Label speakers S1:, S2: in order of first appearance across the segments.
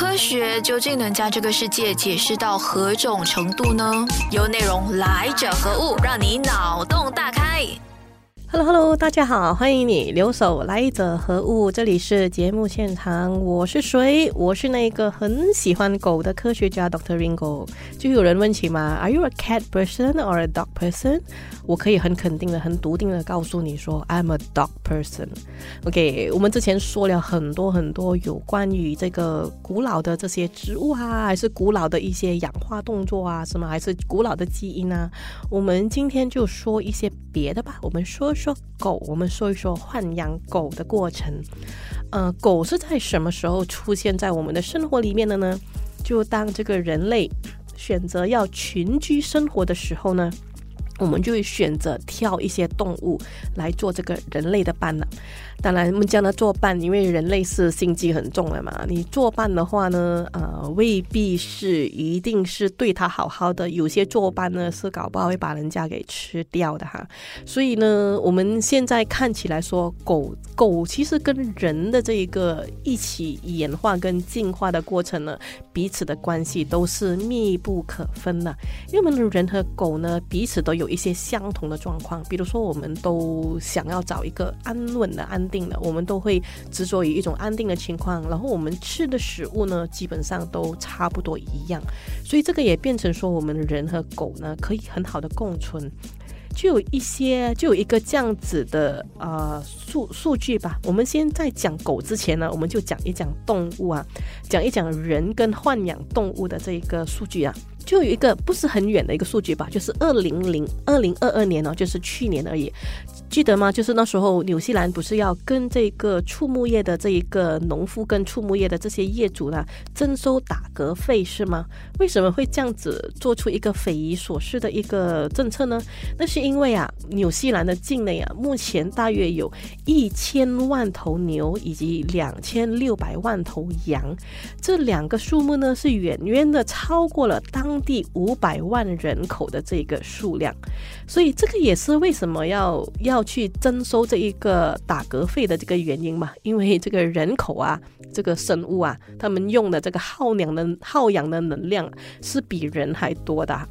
S1: 科学究竟能将这个世界解释到何种程度呢？由内容来者何物，让你脑洞大开。
S2: Hello Hello，大家好，欢迎你留守来者何物？这里是节目现场，我是谁？我是那个很喜欢狗的科学家 Doctor Ringo。就有人问起嘛，Are you a cat person or a dog person？我可以很肯定的、很笃定的告诉你说，I'm a dog person。OK，我们之前说了很多很多有关于这个古老的这些植物啊，还是古老的一些氧化动作啊，什么还是古老的基因啊？我们今天就说一些别的吧，我们说。说狗，我们说一说豢养狗的过程。呃，狗是在什么时候出现在我们的生活里面的呢？就当这个人类选择要群居生活的时候呢？我们就会选择挑一些动物来做这个人类的伴了。当然，我们将它做伴，因为人类是心机很重的嘛。你做伴的话呢，呃，未必是一定是对它好好的。有些做伴呢，是搞不好会把人家给吃掉的哈。所以呢，我们现在看起来说，狗狗其实跟人的这一个一起演化跟进化的过程呢，彼此的关系都是密不可分的。因为我们的人和狗呢，彼此都有。一些相同的状况，比如说，我们都想要找一个安稳的、安定的，我们都会执着于一种安定的情况。然后，我们吃的食物呢，基本上都差不多一样，所以这个也变成说，我们人和狗呢，可以很好的共存。就有一些，就有一个这样子的呃数数据吧。我们先在讲狗之前呢，我们就讲一讲动物啊，讲一讲人跟豢养动物的这一个数据啊。就有一个不是很远的一个数据吧，就是二零零二零二二年哦，就是去年而已。记得吗？就是那时候，纽西兰不是要跟这个畜牧业的这一个农夫跟畜牧业的这些业主呢征收打嗝费是吗？为什么会这样子做出一个匪夷所思的一个政策呢？那是因为啊，纽西兰的境内啊，目前大约有一千万头牛以及两千六百万头羊，这两个数目呢是远远的超过了当第五百万人口的这个数量，所以这个也是为什么要要。去征收这一个打嗝费的这个原因嘛，因为这个人口啊，这个生物啊，他们用的这个耗氧的耗氧的能量是比人还多的。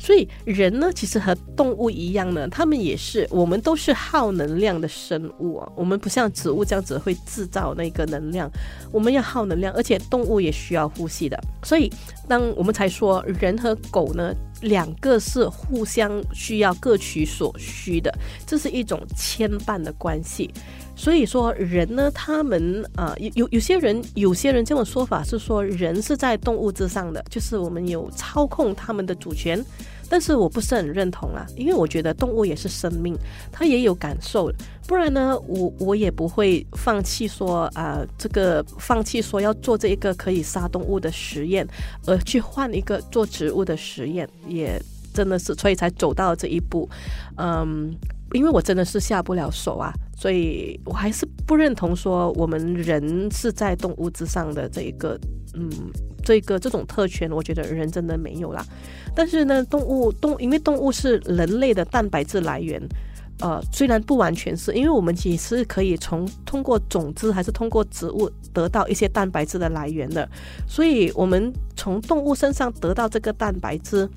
S2: 所以人呢，其实和动物一样呢，他们也是，我们都是耗能量的生物啊。我们不像植物这样子会制造那个能量，我们要耗能量，而且动物也需要呼吸的。所以，当我们才说人和狗呢，两个是互相需要，各取所需的，这是一种牵绊的关系。所以说，人呢，他们啊，有有有些人，有些人这种说法是说，人是在动物之上的，就是我们有操控他们的主权。但是我不是很认同啊，因为我觉得动物也是生命，它也有感受，不然呢，我我也不会放弃说啊，这个放弃说要做这一个可以杀动物的实验，而去换一个做植物的实验，也真的是，所以才走到这一步，嗯。因为我真的是下不了手啊，所以我还是不认同说我们人是在动物之上的这一个，嗯，这个这种特权，我觉得人真的没有啦。但是呢，动物动，因为动物是人类的蛋白质来源，呃，虽然不完全是因为我们其实可以从通过种子还是通过植物得到一些蛋白质的来源的，所以我们从动物身上得到这个蛋白质，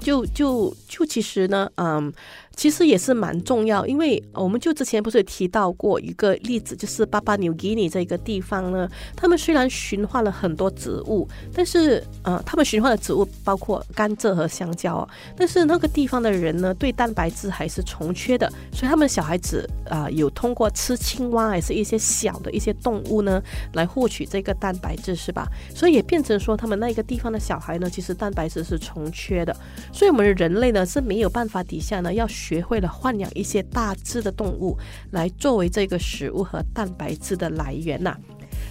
S2: 就就就其实呢，嗯。其实也是蛮重要，因为我们就之前不是提到过一个例子，就是巴巴纽几尼这个地方呢，他们虽然驯化了很多植物，但是呃，他们驯化的植物包括甘蔗和香蕉，但是那个地方的人呢，对蛋白质还是重缺的，所以他们小孩子啊，有通过吃青蛙还是一些小的一些动物呢，来获取这个蛋白质，是吧？所以也变成说，他们那个地方的小孩呢，其实蛋白质是重缺的，所以我们人类呢是没有办法底下呢要。学会了豢养一些大只的动物来作为这个食物和蛋白质的来源呐。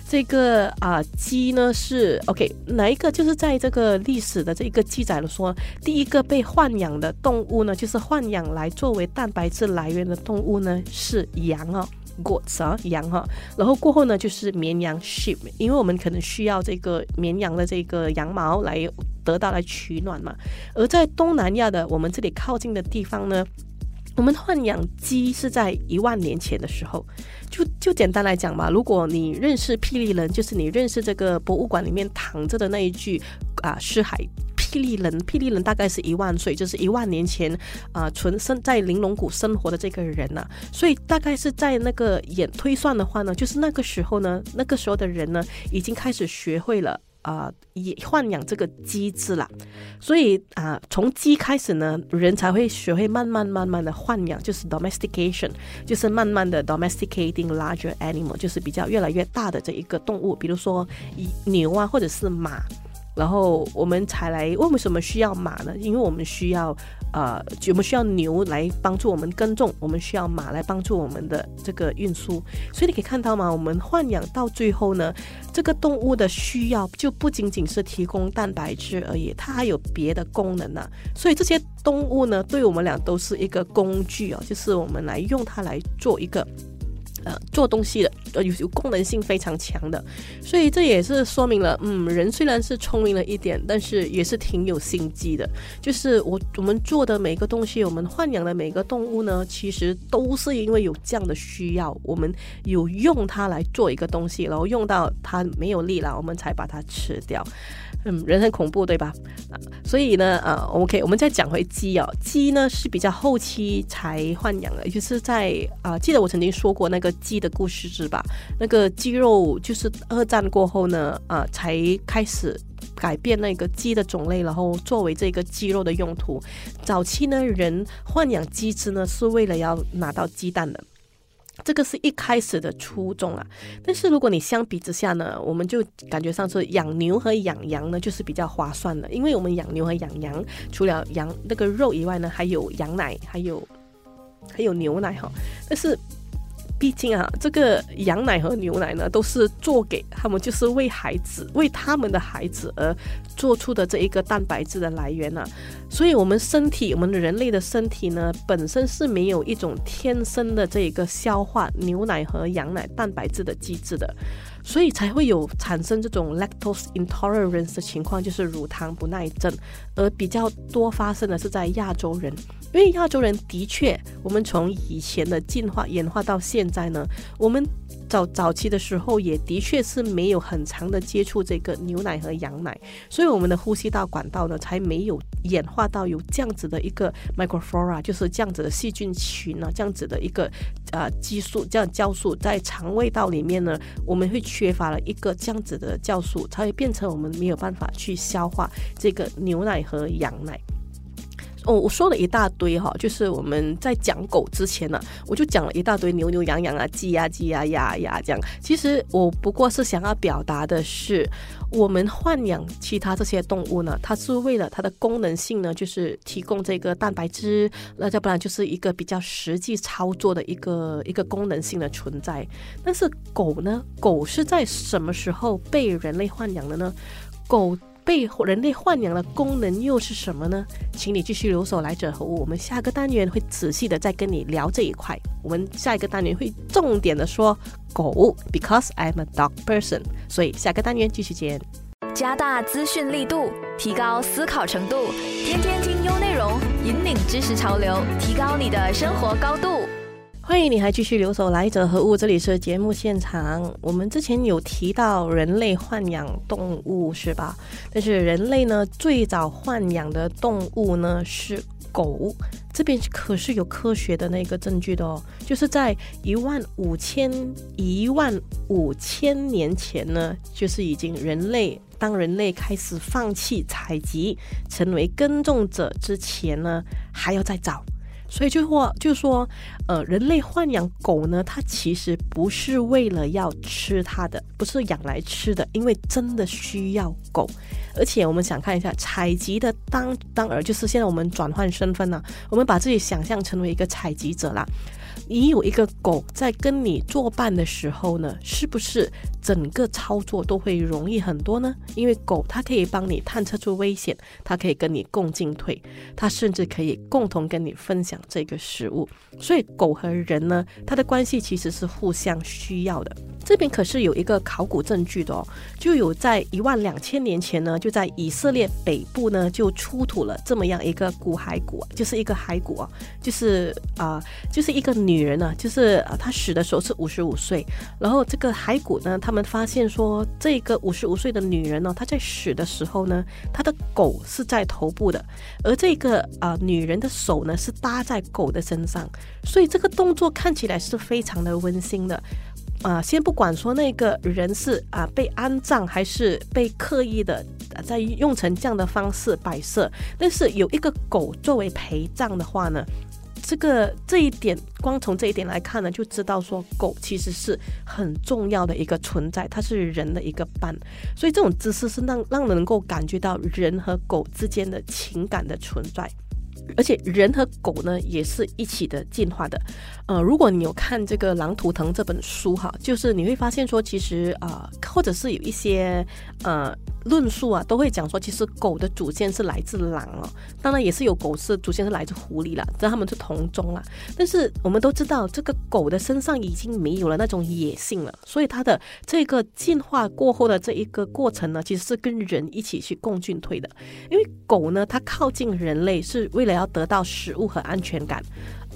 S2: 这个啊鸡呢是 OK 哪一个？就是在这个历史的这个记载了说，第一个被豢养的动物呢，就是豢养来作为蛋白质来源的动物呢是羊啊，goats 啊羊哈。然后过后呢就是绵羊 sheep，因为我们可能需要这个绵羊的这个羊毛来得到来取暖嘛。而在东南亚的我们这里靠近的地方呢。我们豢养鸡是在一万年前的时候，就就简单来讲嘛，如果你认识霹雳人，就是你认识这个博物馆里面躺着的那一具啊尸骸。霹雳人，霹雳人大概是一万岁，就是一万年前啊，存生在玲珑谷生活的这个人呐。所以大概是在那个演推算的话呢，就是那个时候呢，那个时候的人呢，已经开始学会了。啊，也豢养这个鸡子啦，所以啊，从鸡开始呢，人才会学会慢慢慢慢的豢养，就是 domestication，就是慢慢的 domesticating larger animal，就是比较越来越大的这一个动物，比如说牛啊，或者是马。然后我们才来，为什么需要马呢？因为我们需要，呃，我们需要牛来帮助我们耕种，我们需要马来帮助我们的这个运输。所以你可以看到吗？我们豢养到最后呢，这个动物的需要就不仅仅是提供蛋白质而已，它还有别的功能呢。所以这些动物呢，对我们俩都是一个工具哦，就是我们来用它来做一个。呃，做东西的，呃，有有功能性非常强的，所以这也是说明了，嗯，人虽然是聪明了一点，但是也是挺有心机的。就是我我们做的每个东西，我们豢养的每个动物呢，其实都是因为有这样的需要，我们有用它来做一个东西，然后用到它没有力了，我们才把它吃掉。嗯，人很恐怖，对吧？所以呢，呃，OK，我们再讲回鸡哦，鸡呢是比较后期才豢养的，就是在啊，记得我曾经说过那个鸡的故事是吧？那个鸡肉就是二战过后呢，啊，才开始改变那个鸡的种类，然后作为这个鸡肉的用途。早期呢，人豢养鸡只呢是为了要拿到鸡蛋的。这个是一开始的初衷啊，但是如果你相比之下呢，我们就感觉上是养牛和养羊呢，就是比较划算的，因为我们养牛和养羊，除了羊那个肉以外呢，还有羊奶，还有还有牛奶哈，但是。毕竟啊，这个羊奶和牛奶呢，都是做给他们，就是为孩子、为他们的孩子而做出的这一个蛋白质的来源呢。所以，我们身体，我们人类的身体呢，本身是没有一种天生的这一个消化牛奶和羊奶蛋白质的机制的。所以才会有产生这种 lactose intolerance 的情况，就是乳糖不耐症，而比较多发生的是在亚洲人，因为亚洲人的确，我们从以前的进化演化到现在呢，我们。早早期的时候，也的确是没有很长的接触这个牛奶和羊奶，所以我们的呼吸道管道呢，才没有演化到有这样子的一个 microflora，就是这样子的细菌群呢，这样子的一个呃激素，这样酵素在肠胃道里面呢，我们会缺乏了一个这样子的酵素，才会变成我们没有办法去消化这个牛奶和羊奶。哦，我说了一大堆哈，就是我们在讲狗之前呢，我就讲了一大堆牛牛羊羊啊，鸡呀鸡呀鸭鸭这样。其实我不过是想要表达的是，我们豢养其他这些动物呢，它是为了它的功能性呢，就是提供这个蛋白质，那要不然就是一个比较实际操作的一个一个功能性的存在。但是狗呢，狗是在什么时候被人类豢养的呢？狗。被人类豢养的功能又是什么呢？请你继续留守来者何物，我们下个单元会仔细的再跟你聊这一块。我们下一个单元会重点的说狗，because I'm a dog person。所以下个单元继续见。
S1: 加大资讯力度，提高思考程度，天天听优内容，引领知识潮流，提高你的生活高度。
S2: 欢迎你还继续留守来者何物？这里是节目现场。我们之前有提到人类豢养动物是吧？但是人类呢，最早豢养的动物呢是狗。这边可是有科学的那个证据的哦，就是在一万五千一万五千年前呢，就是已经人类当人类开始放弃采集，成为耕种者之前呢，还要再早。所以就说，就说，呃，人类豢养狗呢，它其实不是为了要吃它的，不是养来吃的，因为真的需要狗。而且我们想看一下采集的当当儿，就是现在我们转换身份了，我们把自己想象成为一个采集者啦。你有一个狗在跟你作伴的时候呢，是不是整个操作都会容易很多呢？因为狗它可以帮你探测出危险，它可以跟你共进退，它甚至可以共同跟你分享这个食物。所以狗和人呢，它的关系其实是互相需要的。这边可是有一个考古证据的哦，就有在一万两千年前呢，就在以色列北部呢就出土了这么样一个古骸骨，就是一个骸骨啊，就是啊，就是一个女人呢，就是她死的时候是五十五岁，然后这个骸骨呢，他们发现说这个五十五岁的女人呢，她在死的时候呢，她的狗是在头部的，而这个啊女人的手呢是搭在狗的身上，所以这个动作看起来是非常的温馨的。啊，先不管说那个人是啊被安葬还是被刻意的在用成这样的方式摆设，但是有一个狗作为陪葬的话呢，这个这一点光从这一点来看呢，就知道说狗其实是很重要的一个存在，它是人的一个伴，所以这种姿势是让让人能够感觉到人和狗之间的情感的存在。而且人和狗呢也是一起的进化的，呃，如果你有看这个《狼图腾》这本书哈，就是你会发现说，其实啊，或者是有一些呃。论述啊，都会讲说，其实狗的祖先是来自狼哦，当然也是有狗是祖先是来自狐狸啦，这他们是同宗啦。但是我们都知道，这个狗的身上已经没有了那种野性了，所以它的这个进化过后的这一个过程呢，其实是跟人一起去共进退的。因为狗呢，它靠近人类是为了要得到食物和安全感。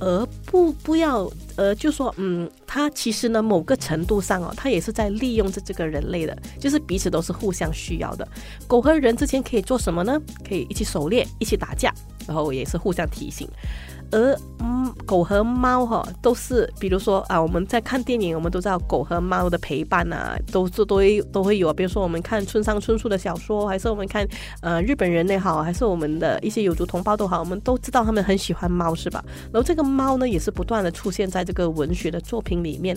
S2: 而不不要，呃，就说，嗯，他其实呢，某个程度上哦，他也是在利用着这个人类的，就是彼此都是互相需要的。狗和人之间可以做什么呢？可以一起狩猎，一起打架，然后也是互相提醒。而嗯，狗和猫哈都是，比如说啊，我们在看电影，我们都知道狗和猫的陪伴啊，都是都会都会有。比如说我们看村上春树的小说，还是我们看呃日本人也好，还是我们的一些有族同胞都好，我们都知道他们很喜欢猫，是吧？然后这个猫呢，也是不断的出现在这个文学的作品里面。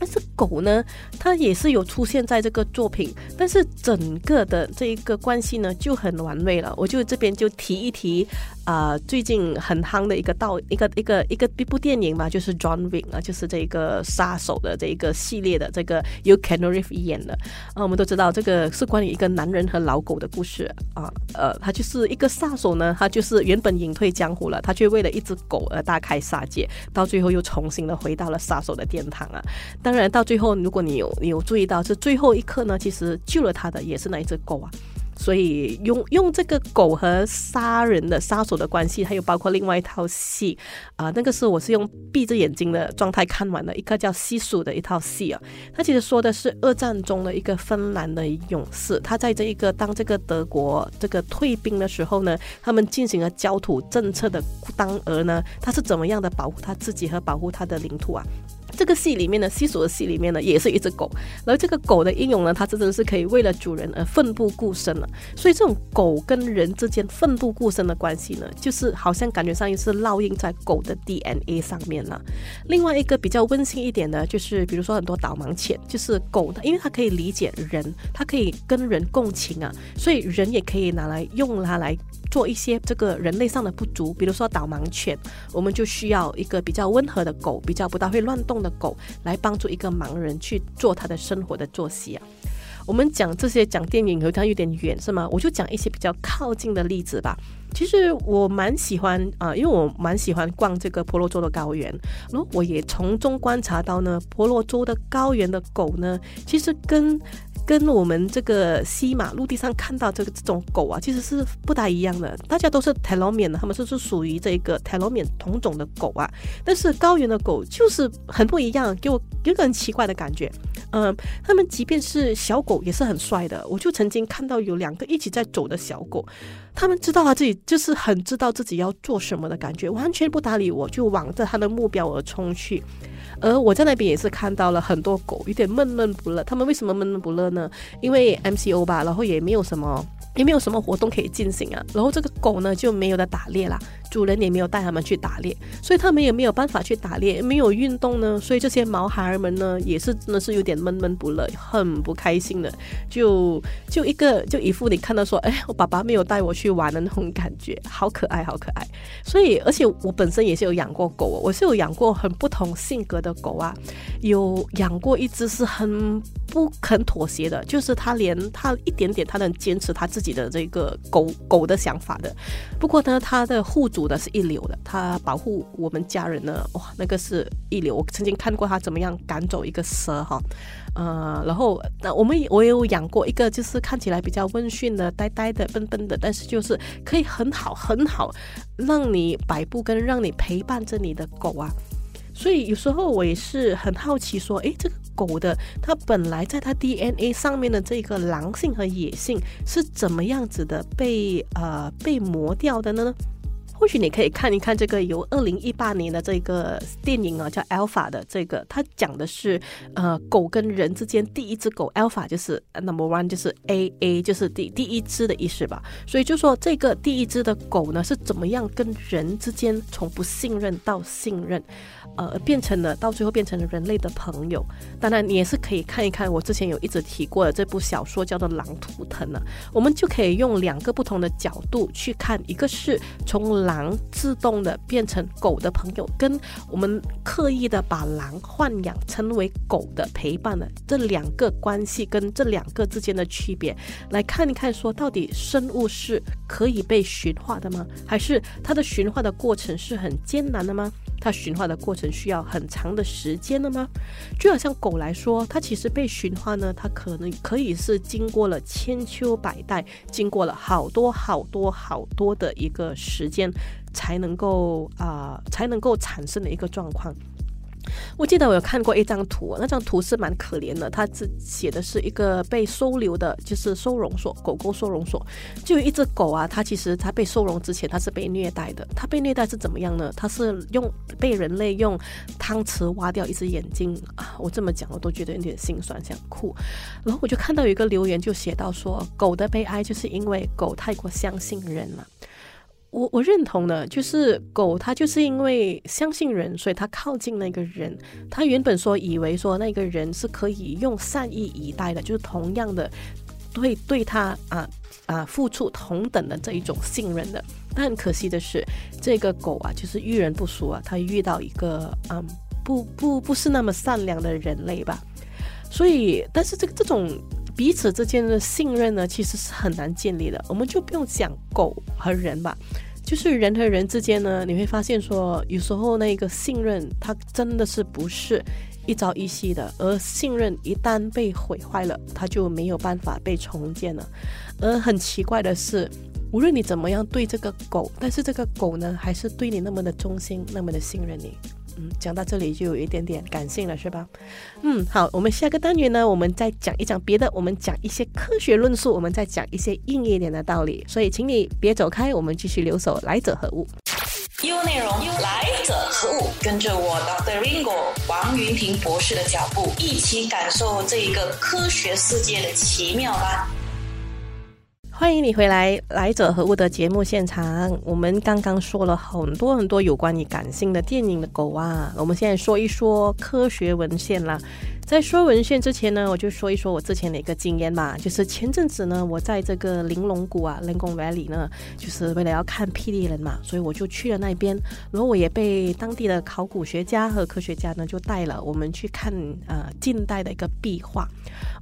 S2: 但是狗呢，它也是有出现在这个作品，但是整个的这一个关系呢就很完美了。我就这边就提一提啊，最近很夯的一个道一个一个一个一部电影嘛，就是 John Wick 啊，就是这个杀手的这一个系列的这个由 Keanu Reeves 演的啊。我们都知道这个是关于一个男人和老狗的故事啊。呃，他就是一个杀手呢，他就是原本隐退江湖了，他却为了一只狗而大开杀戒，到最后又重新的回到了杀手的殿堂啊。当然，到最后，如果你有你有注意到，是最后一刻呢，其实救了他的也是那一只狗啊。所以用用这个狗和杀人的杀手的关系，还有包括另外一套戏啊，那个是我是用闭着眼睛的状态看完的一个叫《西蜀》的一套戏啊。它其实说的是二战中的一个芬兰的勇士，他在这一个当这个德国这个退兵的时候呢，他们进行了焦土政策的当儿呢，他是怎么样的保护他自己和保护他的领土啊？这个戏里面呢，西索的戏里面呢，也是一只狗。然后这个狗的英勇呢，它真的是可以为了主人而奋不顾身了。所以这种狗跟人之间奋不顾身的关系呢，就是好像感觉上也是烙印在狗的 DNA 上面了。另外一个比较温馨一点的，就是比如说很多导盲犬，就是狗的，因为它可以理解人，它可以跟人共情啊，所以人也可以拿来用它来。做一些这个人类上的不足，比如说导盲犬，我们就需要一个比较温和的狗，比较不大会乱动的狗，来帮助一个盲人去做他的生活的作息啊。我们讲这些讲电影和它有点远是吗？我就讲一些比较靠近的例子吧。其实我蛮喜欢啊，因为我蛮喜欢逛这个婆罗洲的高原，然后我也从中观察到呢，婆罗洲的高原的狗呢，其实跟跟我们这个西马陆地上看到这个这种狗啊，其实是不大一样的。大家都是泰罗缅的，他们是是属于这个泰罗缅同种的狗啊。但是高原的狗就是很不一样，给我有个很奇怪的感觉。嗯，他们即便是小狗也是很帅的。我就曾经看到有两个一起在走的小狗，他们知道他自己就是很知道自己要做什么的感觉，完全不搭理我，就往着他的目标而冲去。而我在那边也是看到了很多狗，有点闷闷不乐。他们为什么闷闷不乐呢？因为 MCO 吧，然后也没有什么，也没有什么活动可以进行啊。然后这个狗呢就没有的打猎啦。主人也没有带他们去打猎，所以他们也没有办法去打猎，没有运动呢，所以这些毛孩儿们呢，也是真的是有点闷闷不乐，很不开心的，就就一个就一副你看到说，哎，我爸爸没有带我去玩的那种感觉，好可爱，好可爱。所以，而且我本身也是有养过狗，哦我是有养过很不同性格的。狗啊，有养过一只是很不肯妥协的，就是他连他一点点他能坚持他自己的这个狗狗的想法的。不过呢，它的护主的是一流的，它保护我们家人呢，哇，那个是一流。我曾经看过他怎么样赶走一个蛇哈。呃，然后那我们我有养过一个，就是看起来比较温驯的、呆呆的、笨笨的，但是就是可以很好很好让你摆布跟让你陪伴着你的狗啊。所以有时候我也是很好奇，说，诶，这个狗的它本来在它 DNA 上面的这个狼性和野性是怎么样子的被呃被磨掉的呢？或许你可以看一看这个由二零一八年的这个电影啊，叫《Alpha》的这个，它讲的是呃狗跟人之间第一只狗 Alpha 就是 Number One 就是 A A 就是第第一只的意思吧。所以就说这个第一只的狗呢是怎么样跟人之间从不信任到信任。呃，变成了到最后变成了人类的朋友。当然，你也是可以看一看我之前有一直提过的这部小说，叫做《狼图腾》呢。我们就可以用两个不同的角度去看，一个是从狼自动的变成狗的朋友，跟我们刻意的把狼豢养成为狗的陪伴的这两个关系，跟这两个之间的区别，来看一看，说到底生物是可以被驯化的吗？还是它的驯化的过程是很艰难的吗？它驯化的过程需要很长的时间的吗？就好像狗来说，它其实被驯化呢，它可能可以是经过了千秋百代，经过了好多好多好多的一个时间，才能够啊，才能够产生的一个状况。我记得我有看过一张图，那张图是蛮可怜的。它只写的是一个被收留的，就是收容所，狗狗收容所，就有一只狗啊。它其实它被收容之前，它是被虐待的。它被虐待是怎么样呢？它是用被人类用汤匙挖掉一只眼睛啊！我这么讲，我都觉得有点心酸，想哭。然后我就看到有一个留言，就写到说，狗的悲哀就是因为狗太过相信人了。我我认同的，就是狗，它就是因为相信人，所以它靠近那个人。它原本说以为说那个人是可以用善意以待的，就是同样的会对他啊啊付出同等的这一种信任的。但可惜的是，这个狗啊，就是遇人不淑啊，它遇到一个嗯不不不是那么善良的人类吧。所以，但是这个这种彼此之间的信任呢，其实是很难建立的。我们就不用讲狗和人吧。就是人和人之间呢，你会发现说，有时候那个信任，它真的是不是一朝一夕的，而信任一旦被毁坏了，它就没有办法被重建了。而很奇怪的是，无论你怎么样对这个狗，但是这个狗呢，还是对你那么的忠心，那么的信任你。嗯，讲到这里就有一点点感性了，是吧？嗯，好，我们下个单元呢，我们再讲一讲别的，我们讲一些科学论述，我们再讲一些硬一点的道理。所以，请你别走开，我们继续留守来者何物。
S3: ？U 内容，来者何物？跟着我 Dr. Ringo 王云平博士的脚步，一起感受这一个科学世界的奇妙吧。
S2: 欢迎你回来，来者何物的节目现场。我们刚刚说了很多很多有关于感性的电影的狗啊，我们现在说一说科学文献啦。在说文献之前呢，我就说一说我之前的一个经验吧。就是前阵子呢，我在这个玲珑谷啊，灵宫 Valley 呢，就是为了要看霹雳人嘛，所以我就去了那边。然后我也被当地的考古学家和科学家呢，就带了我们去看呃近代的一个壁画。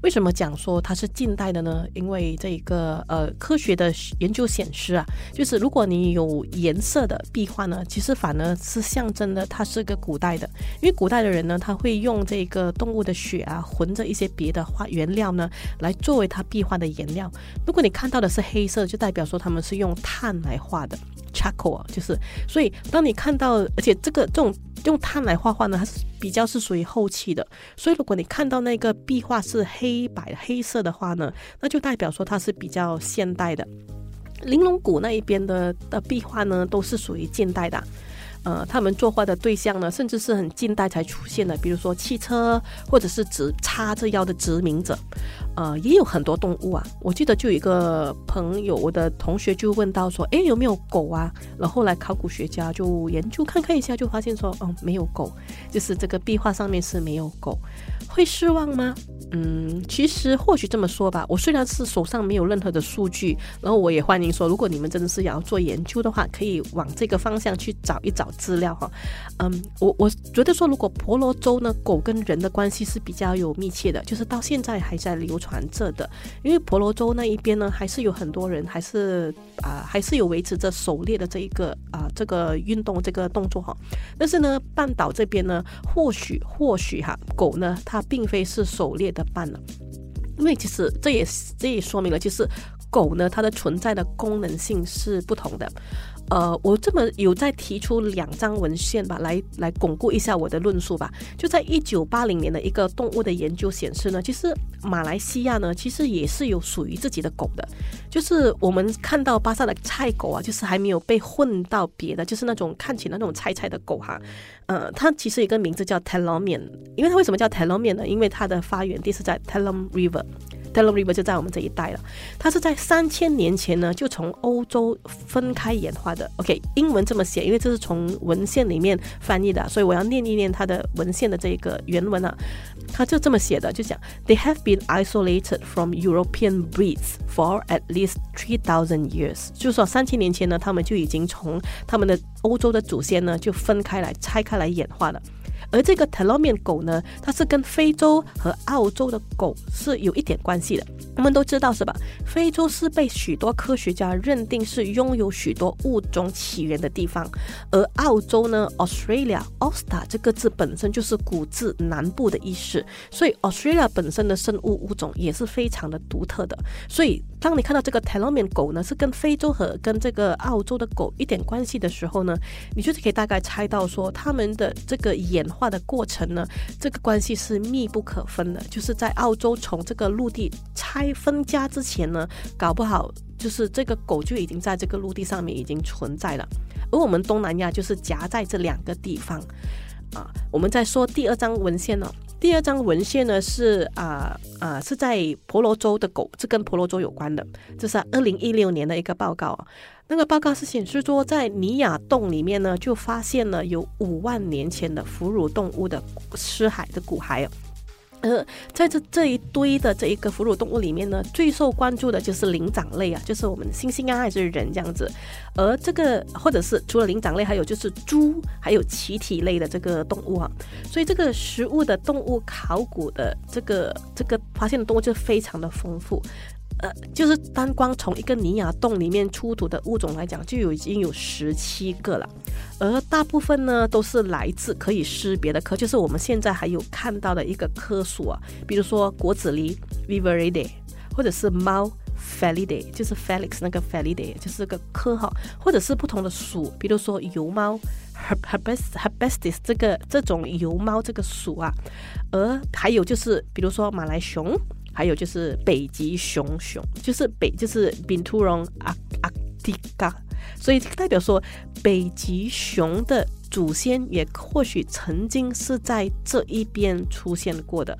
S2: 为什么讲说它是近代的呢？因为这一个呃科学的研究显示啊，就是如果你有颜色的壁画呢，其实反而是象征的它是个古代的，因为古代的人呢，他会用这个动物的。血啊，混着一些别的画原料呢，来作为它壁画的颜料。如果你看到的是黑色，就代表说他们是用碳来画的，charcoal 就是。所以当你看到，而且这个这种用碳来画画呢，它是比较是属于后期的。所以如果你看到那个壁画是黑白黑色的话呢，那就代表说它是比较现代的。玲珑谷那一边的的壁画呢，都是属于近代的。呃，他们作画的对象呢，甚至是很近代才出现的，比如说汽车，或者是直插着腰的殖民者。呃，也有很多动物啊。我记得就有一个朋友，我的同学就问到说，哎，有没有狗啊？然后后来考古学家就研究看看一下，就发现说，哦，没有狗，就是这个壁画上面是没有狗，会失望吗？嗯，其实或许这么说吧，我虽然是手上没有任何的数据，然后我也欢迎说，如果你们真的是想要做研究的话，可以往这个方向去找一找资料哈。嗯，我我觉得说，如果婆罗洲呢，狗跟人的关系是比较有密切的，就是到现在还在流传着的，因为婆罗洲那一边呢，还是有很多人还是啊，还是有维持着狩猎的这一个啊这个运动这个动作哈。但是呢，半岛这边呢，或许或许哈，狗呢，它并非是狩猎。的伴了，因为其实这也这也说明了，就是狗呢，它的存在的功能性是不同的。呃，我这么有在提出两张文献吧，来来巩固一下我的论述吧。就在一九八零年的一个动物的研究显示呢，其实马来西亚呢，其实也是有属于自己的狗的。就是我们看到巴萨的菜狗啊，就是还没有被混到别的，就是那种看起来那种菜菜的狗哈。呃，它其实一个名字叫 Telomian，因为它为什么叫 Telomian 呢？因为它的发源地是在 Telom River。T e l o River 就在我们这一带了，它是在三千年前呢就从欧洲分开演化的。OK，英文这么写，因为这是从文献里面翻译的，所以我要念一念它的文献的这个原文啊。它就这么写的，就讲 They have been isolated from European breeds for at least three thousand years，就是说三千年前呢，他们就已经从他们的欧洲的祖先呢就分开来拆开来演化了。而这个 Telomian 狗呢，它是跟非洲和澳洲的狗是有一点关系的。我们都知道是吧？非洲是被许多科学家认定是拥有许多物种起源的地方，而澳洲呢，Australia Austar 这个字本身就是古字南部的意思，所以 Australia 本身的生物物种也是非常的独特的。所以当你看到这个 Telomian 狗呢，是跟非洲和跟这个澳洲的狗一点关系的时候呢，你就是可以大概猜到说，它们的这个演化的过程呢，这个关系是密不可分的，就是在澳洲从这个陆地拆。分家之前呢，搞不好就是这个狗就已经在这个陆地上面已经存在了，而我们东南亚就是夹在这两个地方啊。我们再说第二张文献呢，第二张文献呢是啊啊是在婆罗洲的狗，这跟婆罗洲有关的，这是二零一六年的一个报告。那个报告是显示说，在尼亚洞里面呢，就发现了有五万年前的哺乳动物的尸骸的骨骸。在这这一堆的这一个哺乳动物里面呢，最受关注的就是灵长类啊，就是我们猩猩啊，还是人这样子。而这个或者是除了灵长类，还有就是猪，还有奇体类的这个动物啊。所以这个食物的动物考古的这个这个发现的动物就非常的丰富。呃，就是单光从一个尼亚洞里面出土的物种来讲，就有已经有十七个了，而大部分呢都是来自可以识别的科，就是我们现在还有看到的一个科属啊，比如说果子狸 Viveridae，或者是猫 Felidae，就是 Felix 那个 Felidae，就是个科哈，或者是不同的属，比如说油猫 Herbestis 这个这种油猫这个属啊，而还有就是比如说马来熊。还有就是北极熊熊，就是北就是冰兔龙阿阿迪嘎所以代表说北极熊的祖先也或许曾经是在这一边出现过的。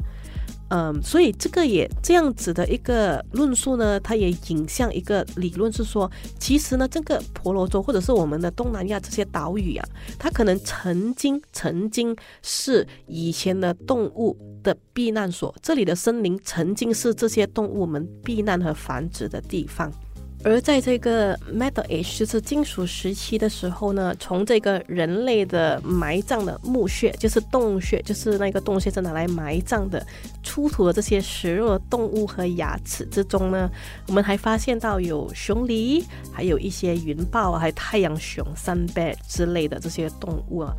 S2: 嗯，所以这个也这样子的一个论述呢，它也引向一个理论，是说，其实呢，这个婆罗洲或者是我们的东南亚这些岛屿啊，它可能曾经曾经是以前的动物的避难所，这里的森林曾经是这些动物们避难和繁殖的地方。而在这个 Metal Age，就是金属时期的时候呢，从这个人类的埋葬的墓穴，就是洞穴，就是那个洞穴是拿来埋葬的，出土的这些食肉动物和牙齿之中呢，我们还发现到有熊狸，还有一些云豹，还有太阳熊、三 bear 之类的这些动物啊。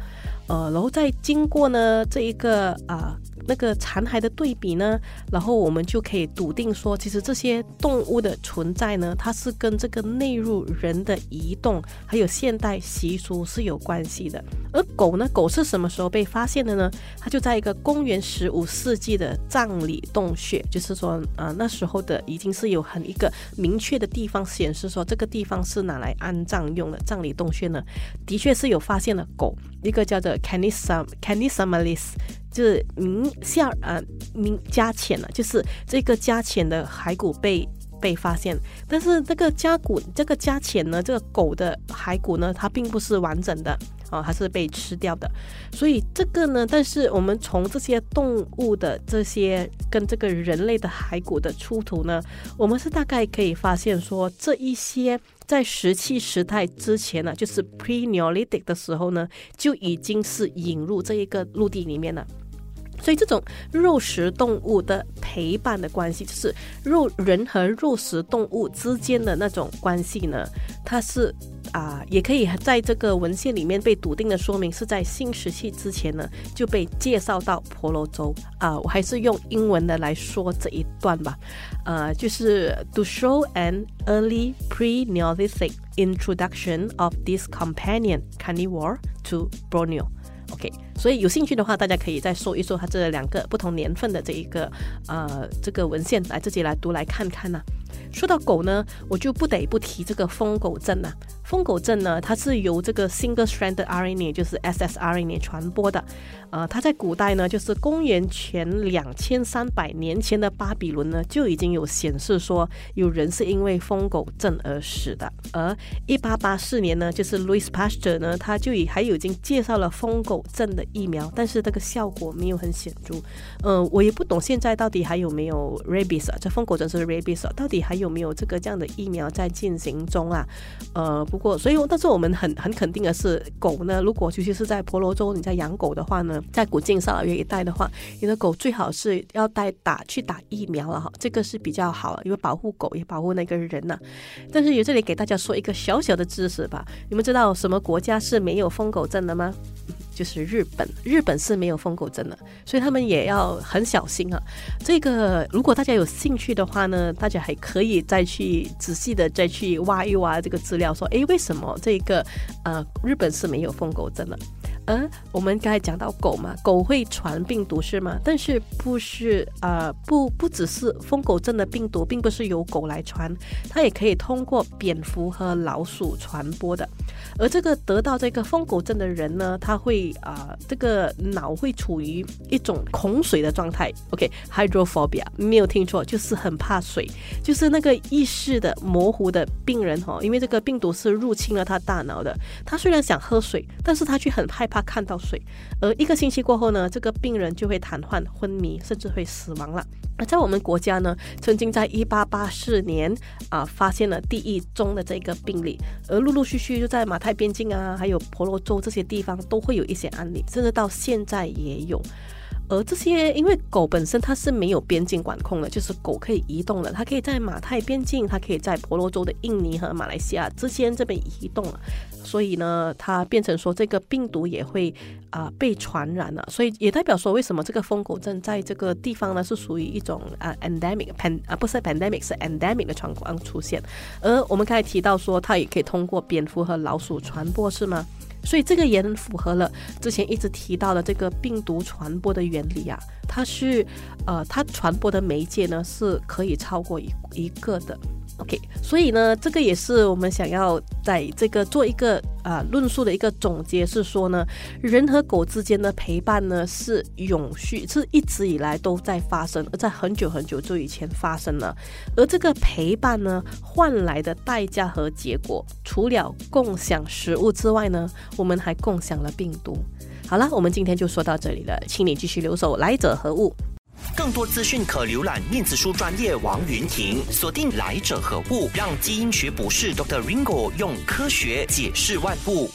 S2: 呃，然后再经过呢这一个啊那个残骸的对比呢，然后我们就可以笃定说，其实这些动物的存在呢，它是跟这个内陆人的移动还有现代习俗是有关系的。而狗呢，狗是什么时候被发现的呢？它就在一个公元十五世纪的葬礼洞穴，就是说，呃，那时候的已经是有很一个明确的地方显示说这个地方是拿来安葬用的葬礼洞穴呢，的确是有发现了狗，一个叫做 Canisam Canisamalis，就是明下呃明加浅了，就是这个加浅的骸骨被。被发现，但是这个加骨，这个加浅呢，这个狗的骸骨呢，它并不是完整的啊，还是被吃掉的。所以这个呢，但是我们从这些动物的这些跟这个人类的骸骨的出土呢，我们是大概可以发现说，这一些在石器时代之前呢，就是 Pre-Neolithic 的时候呢，就已经是引入这一个陆地里面了。所以这种肉食动物的陪伴的关系，就是肉人和肉食动物之间的那种关系呢，它是啊，也可以在这个文献里面被笃定的说明，是在新石器之前呢就被介绍到婆罗洲啊。我还是用英文的来说这一段吧，呃，就是 to show an early pre-Neolithic introduction of this companion carnivore to Borneo。OK，所以有兴趣的话，大家可以再搜一搜它这两个不同年份的这一个呃这个文献，来自己来读来看看呢。说到狗呢，我就不得不提这个疯狗症了。疯狗症呢，它是由这个 single-stranded RNA，就是 ssRNA 传播的。呃，它在古代呢，就是公元前两千三百年前的巴比伦呢，就已经有显示说有人是因为疯狗症而死的。而一八八四年呢，就是 Louis Pasteur 呢，他就已还有已经介绍了疯狗症的疫苗，但是这个效果没有很显著。嗯，我也不懂现在到底还有没有 rabies？这疯狗症是 rabies？到底还有没有这个这样的疫苗在进行中啊？呃。过，所以，但是我们很很肯定的是，狗呢，如果尤其是在婆罗洲，你在养狗的话呢，在古晋沙拉约一带的话，你的狗最好是要带打去打疫苗了哈，这个是比较好，因为保护狗也保护那个人呐。但是，也这里给大家说一个小小的知识吧，你们知道什么国家是没有疯狗症的吗？就是日本，日本是没有疯狗症的，所以他们也要很小心啊。这个如果大家有兴趣的话呢，大家还可以再去仔细的再去挖一挖这个资料，说，诶，为什么这个呃日本是没有疯狗症的？嗯我们刚才讲到狗嘛，狗会传病毒是吗？但是不是啊？不不只是疯狗症的病毒，并不是由狗来传，它也可以通过蝙蝠和老鼠传播的。而这个得到这个疯狗症的人呢，他会啊，这个脑会处于一种恐水的状态。OK，hydrophobia 没有听错，就是很怕水，就是那个意识的模糊的病人哈，因为这个病毒是入侵了他大脑的。他虽然想喝水，但是他却很害怕。他看到水，而一个星期过后呢，这个病人就会瘫痪、昏迷，甚至会死亡了。而在我们国家呢，曾经在一八八四年啊，发现了第一宗的这个病例，而陆陆续续就在马太边境啊，还有婆罗洲这些地方都会有一些案例，甚至到现在也有。而这些，因为狗本身它是没有边境管控的，就是狗可以移动的，它可以在马泰边境，它可以在婆罗洲的印尼和马来西亚之间这边移动，所以呢，它变成说这个病毒也会啊被传染了，所以也代表说为什么这个疯狗症在这个地方呢是属于一种啊 endemic pan 啊不是 pandemic 是 endemic 的状况出现，而我们刚才提到说它也可以通过蝙蝠和老鼠传播是吗？所以这个也符合了之前一直提到的这个病毒传播的原理啊，它是，呃，它传播的媒介呢是可以超过一一个的。OK，所以呢，这个也是我们想要在这个做一个啊论述的一个总结，是说呢，人和狗之间的陪伴呢是永续，是一直以来都在发生，而在很久很久就以前发生了。而这个陪伴呢，换来的代价和结果，除了共享食物之外呢，我们还共享了病毒。好了，我们今天就说到这里了，请你继续留守，来者何物？
S4: 更多资讯可浏览电子书专业王云婷，锁定来者何物，让基因学博士 Dr. Ringo 用科学解释万物。